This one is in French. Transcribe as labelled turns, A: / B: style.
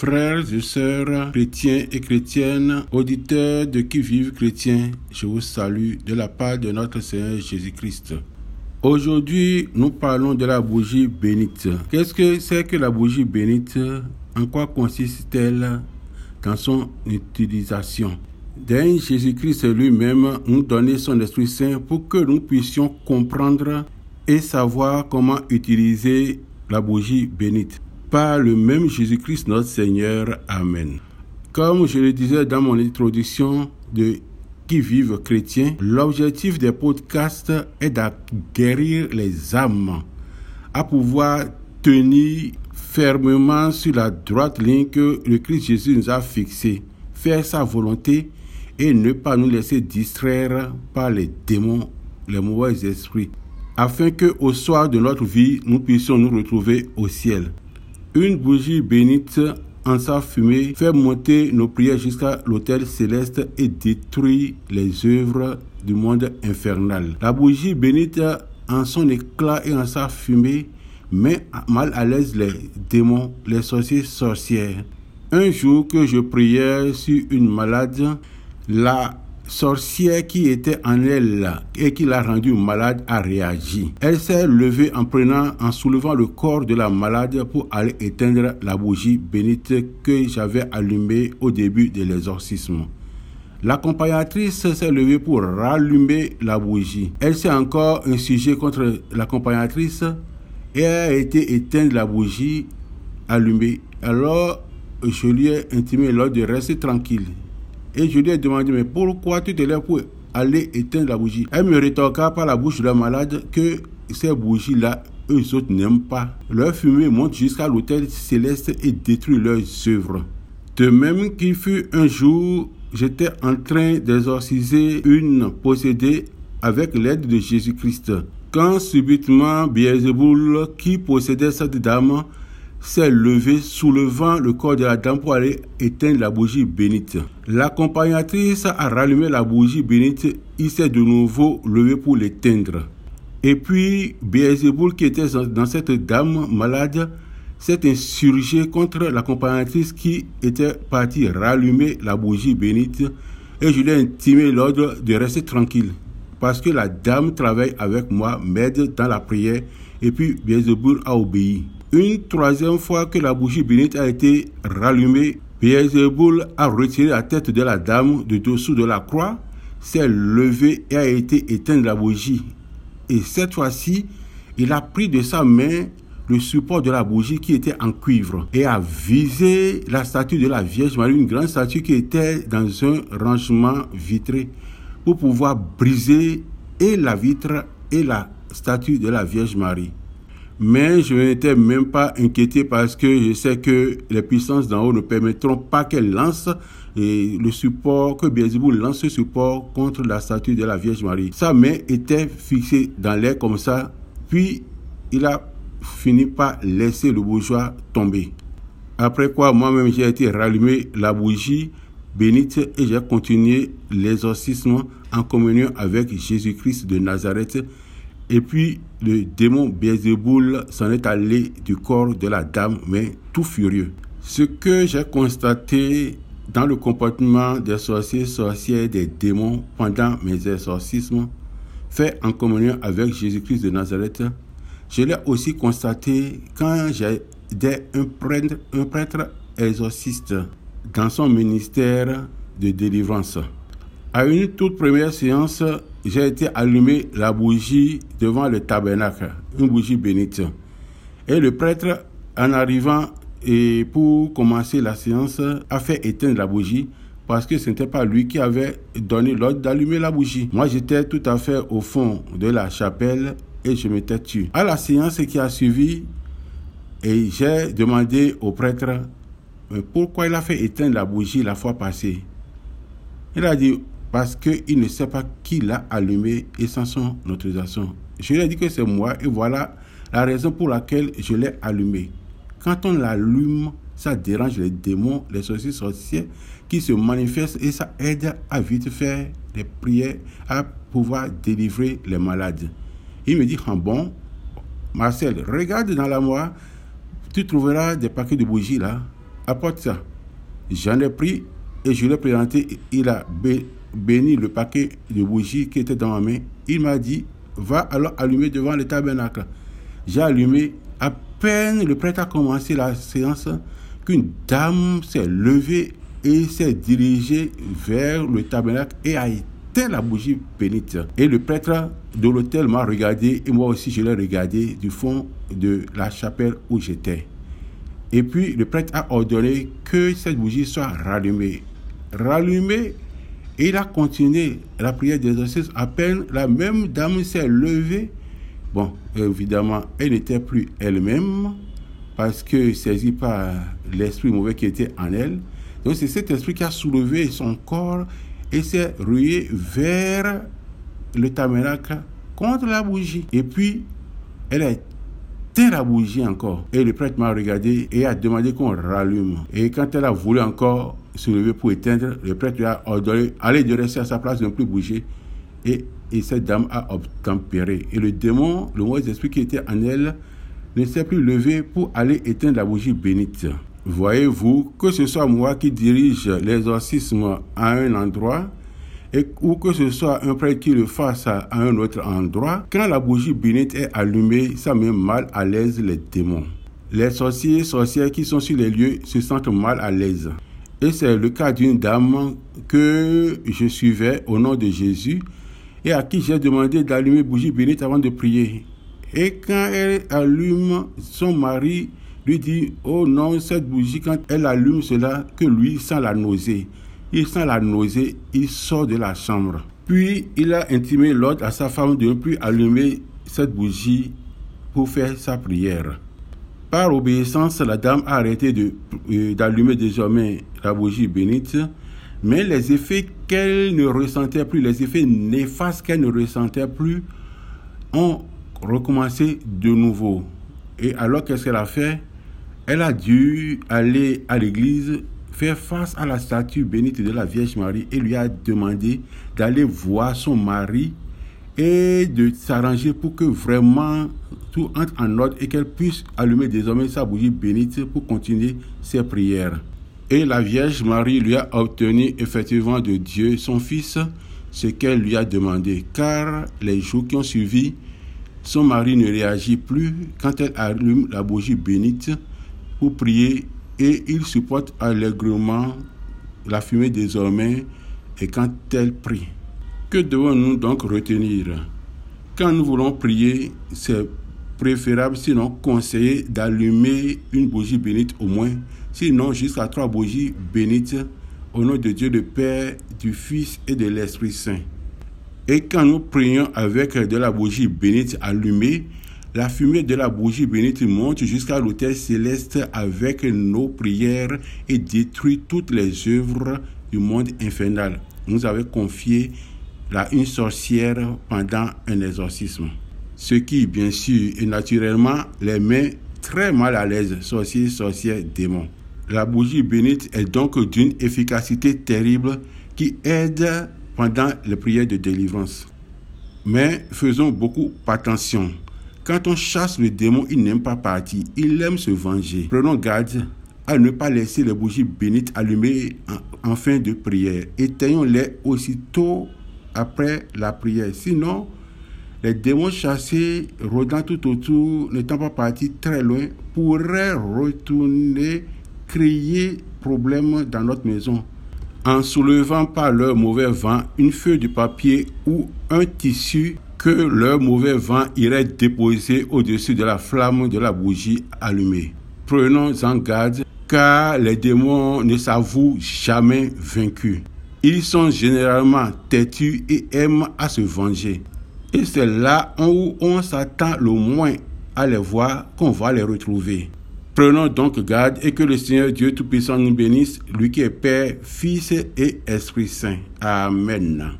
A: Frères et sœurs, chrétiens et chrétiennes, auditeurs de qui vivent chrétiens, je vous salue de la part de notre Seigneur Jésus-Christ. Aujourd'hui, nous parlons de la bougie bénite. Qu'est-ce que c'est que la bougie bénite? En quoi consiste-t-elle dans son utilisation? D'un Jésus-Christ lui-même nous donnait son Esprit Saint pour que nous puissions comprendre et savoir comment utiliser la bougie bénite par le même Jésus-Christ notre Seigneur. Amen. Comme je le disais dans mon introduction de Qui vivent chrétiens, l'objectif des podcasts est d'acquérir les âmes à pouvoir tenir fermement sur la droite ligne que le Christ Jésus nous a fixée, faire sa volonté et ne pas nous laisser distraire par les démons, les mauvais esprits, afin que au soir de notre vie, nous puissions nous retrouver au ciel. Une bougie bénite en sa fumée fait monter nos prières jusqu'à l'autel céleste et détruit les œuvres du monde infernal. La bougie bénite en son éclat et en sa fumée met mal à l'aise les démons, les sorciers, sorcières. Un jour que je priais sur une malade, la sorcière qui était en elle et qui l'a rendue malade a réagi. Elle s'est levée en prenant, en soulevant le corps de la malade pour aller éteindre la bougie bénite que j'avais allumée au début de l'exorcisme. L'accompagnatrice s'est levée pour rallumer la bougie. Elle s'est encore insurgée contre l'accompagnatrice et a été éteindre la bougie allumée. Alors, je lui ai intimé l'ordre de rester tranquille. Et je lui ai demandé, mais pourquoi tu te lèves pour aller éteindre la bougie? Elle me rétorqua par la bouche de la malade que ces bougies-là, eux autres n'aiment pas. Leur fumée monte jusqu'à l'autel céleste et détruit leurs œuvres. De même qu'il fut un jour, j'étais en train d'exorciser une possédée avec l'aide de Jésus-Christ. Quand subitement Beelzeboul, qui possédait cette dame, s'est levé soulevant le corps de la dame pour aller éteindre la bougie bénite. L'accompagnatrice a rallumé la bougie bénite, il s'est de nouveau levé pour l'éteindre. Et puis, Beelzeboul, qui était dans cette dame malade, s'est insurgé contre l'accompagnatrice qui était partie rallumer la bougie bénite et je lui ai intimé l'ordre de rester tranquille parce que la dame travaille avec moi, m'aide dans la prière et puis Beelzeboul a obéi. Une troisième fois que la bougie bénite a été rallumée, Beelzeboul a retiré la tête de la dame de dessous de la croix, s'est levé et a été éteindre la bougie. Et cette fois-ci, il a pris de sa main le support de la bougie qui était en cuivre et a visé la statue de la Vierge Marie, une grande statue qui était dans un rangement vitré, pour pouvoir briser et la vitre et la statue de la Vierge Marie. Mais je n'étais même pas inquiété parce que je sais que les puissances d'en haut ne permettront pas qu'elle lance le support, que Beelzebub lance ce support contre la statue de la Vierge Marie. Sa main était fixée dans l'air comme ça, puis il a fini par laisser le bourgeois tomber. Après quoi, moi-même, j'ai été rallumer la bougie bénite et j'ai continué l'exorcisme en communion avec Jésus-Christ de Nazareth et puis le démon Beelzeboul s'en est allé du corps de la dame, mais tout furieux. Ce que j'ai constaté dans le comportement des sorciers, sorcières, des démons pendant mes exorcismes, fait en communion avec Jésus-Christ de Nazareth, je l'ai aussi constaté quand j'étais un prêtre, un prêtre exorciste dans son ministère de délivrance. À une toute première séance, j'ai été allumer la bougie devant le tabernacle, une bougie bénite. Et le prêtre, en arrivant et pour commencer la séance, a fait éteindre la bougie parce que ce n'était pas lui qui avait donné l'ordre d'allumer la bougie. Moi, j'étais tout à fait au fond de la chapelle et je m'étais tué. À la séance qui a suivi, et j'ai demandé au prêtre pourquoi il a fait éteindre la bougie la fois passée? Il a dit, parce qu'il ne sait pas qui l'a allumé et sans son autorisation. Je lui ai dit que c'est moi et voilà la raison pour laquelle je l'ai allumé. Quand on l'allume, ça dérange les démons, les sorciers sorciers qui se manifestent et ça aide à vite faire des prières, à pouvoir délivrer les malades. Il me dit, ah bon, Marcel, regarde dans la moi, tu trouveras des paquets de bougies là. apporte ça. J'en ai pris et je l'ai présenté. Il a béni le paquet de bougies qui était dans ma main. Il m'a dit, va alors allumer devant le tabernacle. J'ai allumé. À peine le prêtre a commencé la séance qu'une dame s'est levée et s'est dirigée vers le tabernacle et a éteint la bougie bénite. Et le prêtre de l'hôtel m'a regardé et moi aussi je l'ai regardé du fond de la chapelle où j'étais. Et puis le prêtre a ordonné que cette bougie soit rallumée. Rallumée et il a continué la prière d'exorcisme. À peine la même dame s'est levée. Bon, évidemment, elle n'était plus elle-même parce que saisie par l'esprit mauvais qui était en elle. Donc c'est cet esprit qui a soulevé son corps et s'est rué vers le tabernacle contre la bougie. Et puis, elle a éteint la bougie encore. Et le prêtre m'a regardé et a demandé qu'on rallume. Et quand elle a voulu encore se lever pour éteindre, le prêtre lui a ordonné allez de rester à sa place, de ne plus bouger. Et, et cette dame a obtempéré. Et le démon, le mauvais esprit qui était en elle, ne s'est plus levé pour aller éteindre la bougie bénite. Voyez-vous, que ce soit moi qui dirige l'exorcisme à un endroit, ou que ce soit un prêtre qui le fasse à, un autre endroit, quand la bougie bénite est allumée, ça met mal à l'aise les démons. Les sorciers et sorcières qui sont sur les lieux se sentent mal à l'aise. Et c'est le cas d'une dame que je suivais au nom de Jésus et à qui j'ai demandé d'allumer bougie bénite avant de prier. Et quand elle allume, son mari lui dit, oh non, cette bougie, quand elle allume cela, que lui sent la nausée. Il sent la nausée, il sort de la chambre. Puis il a intimé l'ordre à sa femme de ne plus allumer cette bougie pour faire sa prière. Par obéissance, la dame a arrêté euh, d'allumer désormais la bougie bénite, mais les effets qu'elle ne ressentait plus, les effets néfastes qu'elle ne ressentait plus, ont recommencé de nouveau. Et alors, qu'est-ce qu'elle a fait? Elle a dû aller à l'église faire face à la statue bénite de la Vierge Marie et lui a demandé d'aller voir son mari et de s'arranger pour que vraiment tout entre en ordre et qu'elle puisse allumer désormais sa bougie bénite pour continuer ses prières. Et la Vierge Marie lui a obtenu effectivement de Dieu, son Fils, ce qu'elle lui a demandé, car les jours qui ont suivi, son mari ne réagit plus quand elle allume la bougie bénite pour prier et il supporte allègrement la fumée désormais et quand elle prie. Que devons-nous donc retenir? Quand nous voulons prier, c'est préférable, sinon conseillé, d'allumer une bougie bénite au moins, sinon jusqu'à trois bougies bénites au nom de Dieu le Père, du Fils et de l'Esprit Saint. Et quand nous prions avec de la bougie bénite allumée, la fumée de la bougie bénite monte jusqu'à l'autel céleste avec nos prières et détruit toutes les œuvres du monde infernal. Nous avons confié à une sorcière pendant un exorcisme. Ce qui, bien sûr, est naturellement les met très mal à l'aise, sorciers, sorcières, démons. La bougie bénite est donc d'une efficacité terrible qui aide pendant les prières de délivrance. Mais faisons beaucoup attention. Quand on chasse le démon, il n'aime pas partir, il aime se venger. Prenons garde à ne pas laisser les bougies bénites allumées en, fin de prière. Éteignons-les aussitôt après la prière. Sinon, les démons chassés, rôdant tout autour, n'étant pas partis très loin, pourraient retourner, créer problème dans notre maison en soulevant par leur mauvais vent une feuille de papier ou un tissu que leur mauvais vent irait déposer au-dessus de la flamme de la bougie allumée. Prenons en garde car les démons ne s'avouent jamais vaincus. Ils sont généralement têtus et aiment à se venger. Et c'est là où on s'attend le moins à les voir qu'on va les retrouver. Prenons donc garde et que le Seigneur Dieu Tout-Puissant nous bénisse, lui qui est Père, Fils et Esprit Saint. Amen.